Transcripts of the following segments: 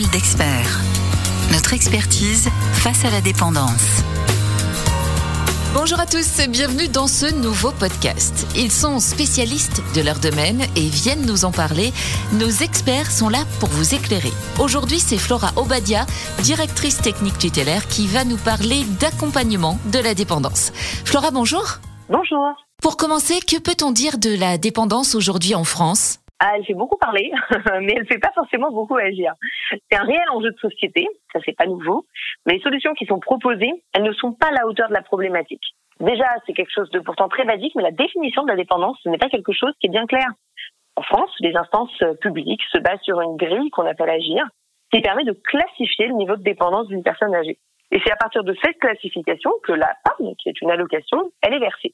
Parole d'expert. Notre expertise face à la dépendance. Bonjour à tous, bienvenue dans ce nouveau podcast. Ils sont spécialistes de leur domaine et viennent nous en parler. Nos experts sont là pour vous éclairer. Aujourd'hui, c'est Flora Obadia, directrice technique tutélaire, qui va nous parler d'accompagnement de la dépendance. Flora, bonjour. Bonjour. Pour commencer, que peut-on dire de la dépendance aujourd'hui en France? Ah, elle fait beaucoup parler, mais elle fait pas forcément beaucoup agir. C'est un réel enjeu de société, ça c'est pas nouveau, mais les solutions qui sont proposées, elles ne sont pas à la hauteur de la problématique. Déjà, c'est quelque chose de pourtant très basique, mais la définition de la dépendance, ce n'est pas quelque chose qui est bien clair. En France, les instances publiques se basent sur une grille qu'on appelle agir, qui permet de classifier le niveau de dépendance d'une personne âgée. Et c'est à partir de cette classification que la PAM, qui est une allocation, elle est versée.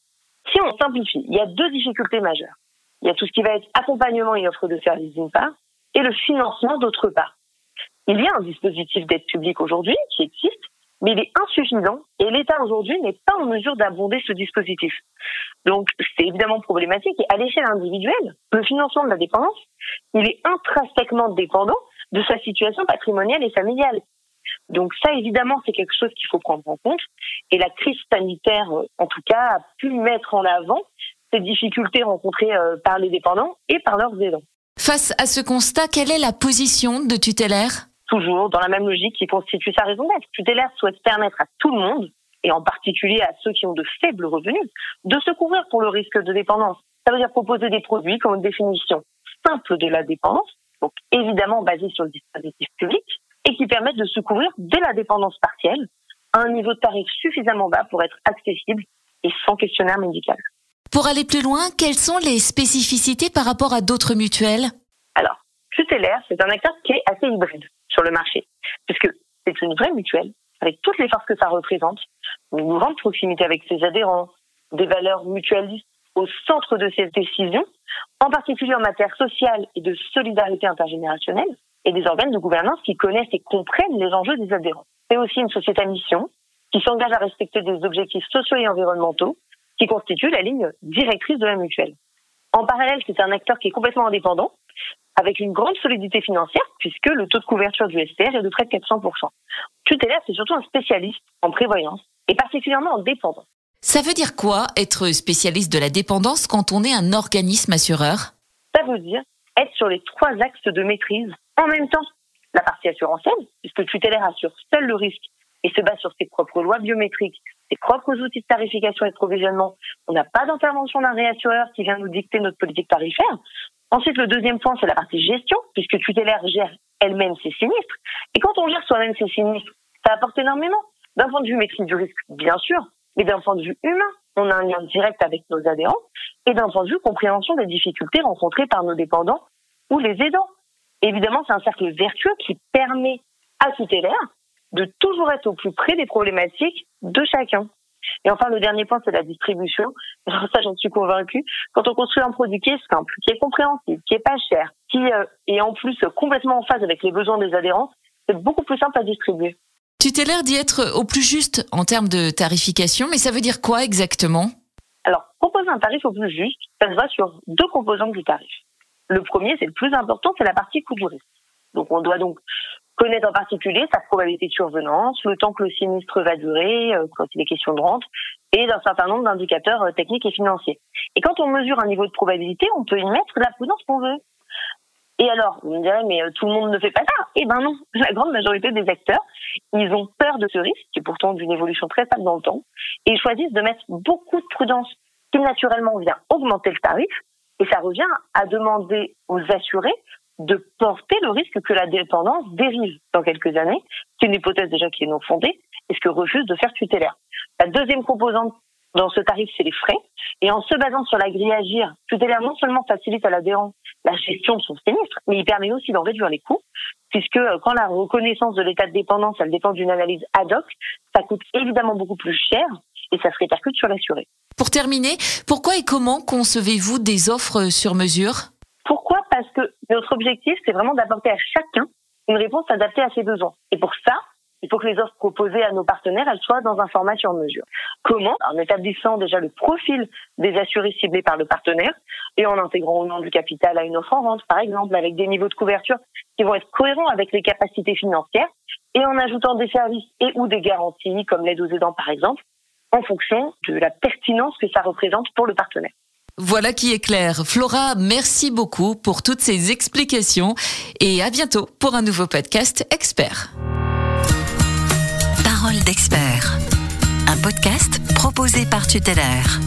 Si on simplifie, il y a deux difficultés majeures. Il y a tout ce qui va être accompagnement et offre de services d'une part, et le financement d'autre part. Il y a un dispositif d'aide publique aujourd'hui qui existe, mais il est insuffisant et l'État aujourd'hui n'est pas en mesure d'abonder ce dispositif. Donc c'est évidemment problématique et à l'échelle individuelle, le financement de la dépendance, il est intrinsèquement dépendant de sa situation patrimoniale et familiale. Donc ça, évidemment, c'est quelque chose qu'il faut prendre en compte. Et la crise sanitaire, en tout cas, a pu mettre en avant ces difficultés rencontrées euh, par les dépendants et par leurs aidants. Face à ce constat, quelle est la position de tutélaire Toujours dans la même logique qui constitue sa raison d'être. Tutélaire souhaite permettre à tout le monde, et en particulier à ceux qui ont de faibles revenus, de se couvrir pour le risque de dépendance. Ça veut dire proposer des produits comme une définition simple de la dépendance, donc évidemment basée sur le dispositif public, et qui permettent de se couvrir dès la dépendance partielle à un niveau de tarif suffisamment bas pour être accessible et sans questionnaire médical. Pour aller plus loin, quelles sont les spécificités par rapport à d'autres mutuelles? Alors, Tutélaire, c'est un acteur qui est assez hybride sur le marché, puisque c'est une vraie mutuelle, avec toutes les forces que ça représente, une grande proximité avec ses adhérents, des valeurs mutualistes au centre de ses décisions, en particulier en matière sociale et de solidarité intergénérationnelle, et des organes de gouvernance qui connaissent et comprennent les enjeux des adhérents. C'est aussi une société à mission qui s'engage à respecter des objectifs sociaux et environnementaux qui constitue la ligne directrice de la mutuelle. En parallèle, c'est un acteur qui est complètement indépendant, avec une grande solidité financière, puisque le taux de couverture du SPR est de près de 400%. Tutélaire, c'est surtout un spécialiste en prévoyance, et particulièrement en dépendance. Ça veut dire quoi, être spécialiste de la dépendance quand on est un organisme assureur? Ça veut dire être sur les trois axes de maîtrise en même temps. La partie assurantielle, puisque Tutélaire assure seul le risque et se base sur ses propres lois biométriques, ses propres outils de tarification et de provisionnement. On n'a pas d'intervention d'un réassureur qui vient nous dicter notre politique tarifaire. Ensuite, le deuxième point, c'est la partie gestion, puisque Tutélaire gère elle-même ses sinistres. Et quand on gère soi-même ses sinistres, ça apporte énormément. D'un point de vue maîtrise du risque, bien sûr, mais d'un point de vue humain, on a un lien direct avec nos adhérents, et d'un point de vue compréhension des difficultés rencontrées par nos dépendants ou les aidants. Évidemment, c'est un cercle vertueux qui permet à Tutélaire de toujours être au plus près des problématiques de chacun. Et enfin, le dernier point, c'est la distribution. ça, j'en suis convaincue. Quand on construit un produit qui est simple, qui est compréhensible, qui est pas cher, qui euh, est en plus complètement en phase avec les besoins des adhérents, c'est beaucoup plus simple à distribuer. Tu t'es l'air d'y être au plus juste en termes de tarification, mais ça veut dire quoi exactement? Alors, proposer un tarif au plus juste, ça se voit sur deux composantes du tarif. Le premier, c'est le plus important, c'est la partie coût du risque. Donc, on doit donc connaître en particulier sa probabilité de survenance, le temps que le sinistre va durer, euh, quand il est question de rente, et d'un certain nombre d'indicateurs euh, techniques et financiers. Et quand on mesure un niveau de probabilité, on peut y mettre la prudence qu'on veut. Et alors, vous me direz, mais euh, tout le monde ne fait pas ça. Eh ben non, la grande majorité des acteurs, ils ont peur de ce risque, qui est pourtant d'une évolution très stable dans le temps, et ils choisissent de mettre beaucoup de prudence, qui naturellement vient augmenter le tarif, et ça revient à demander aux assurés de porter le risque que la dépendance dérive dans quelques années. C'est une hypothèse déjà qui est non fondée et ce que refuse de faire tutélaire. La deuxième composante dans ce tarif, c'est les frais. Et en se basant sur la grille Agir, tutélaire non seulement facilite à l'adhérent la gestion de son sinistre, mais il permet aussi d'en réduire les coûts, puisque euh, quand la reconnaissance de l'état de dépendance, elle dépend d'une analyse ad hoc, ça coûte évidemment beaucoup plus cher et ça se répercute sur l'assuré. Pour terminer, pourquoi et comment concevez-vous des offres sur mesure? Pourquoi que notre objectif, c'est vraiment d'apporter à chacun une réponse adaptée à ses besoins. Et pour ça, il faut que les offres proposées à nos partenaires, soient dans un format sur mesure. Comment? En établissant déjà le profil des assurés ciblés par le partenaire et en intégrant au nom du capital à une offre en vente, par exemple, avec des niveaux de couverture qui vont être cohérents avec les capacités financières et en ajoutant des services et ou des garanties comme l'aide aux aidants, par exemple, en fonction de la pertinence que ça représente pour le partenaire. Voilà qui est clair. Flora, merci beaucoup pour toutes ces explications et à bientôt pour un nouveau podcast expert. Parole d'expert. Un podcast proposé par Tutellaire.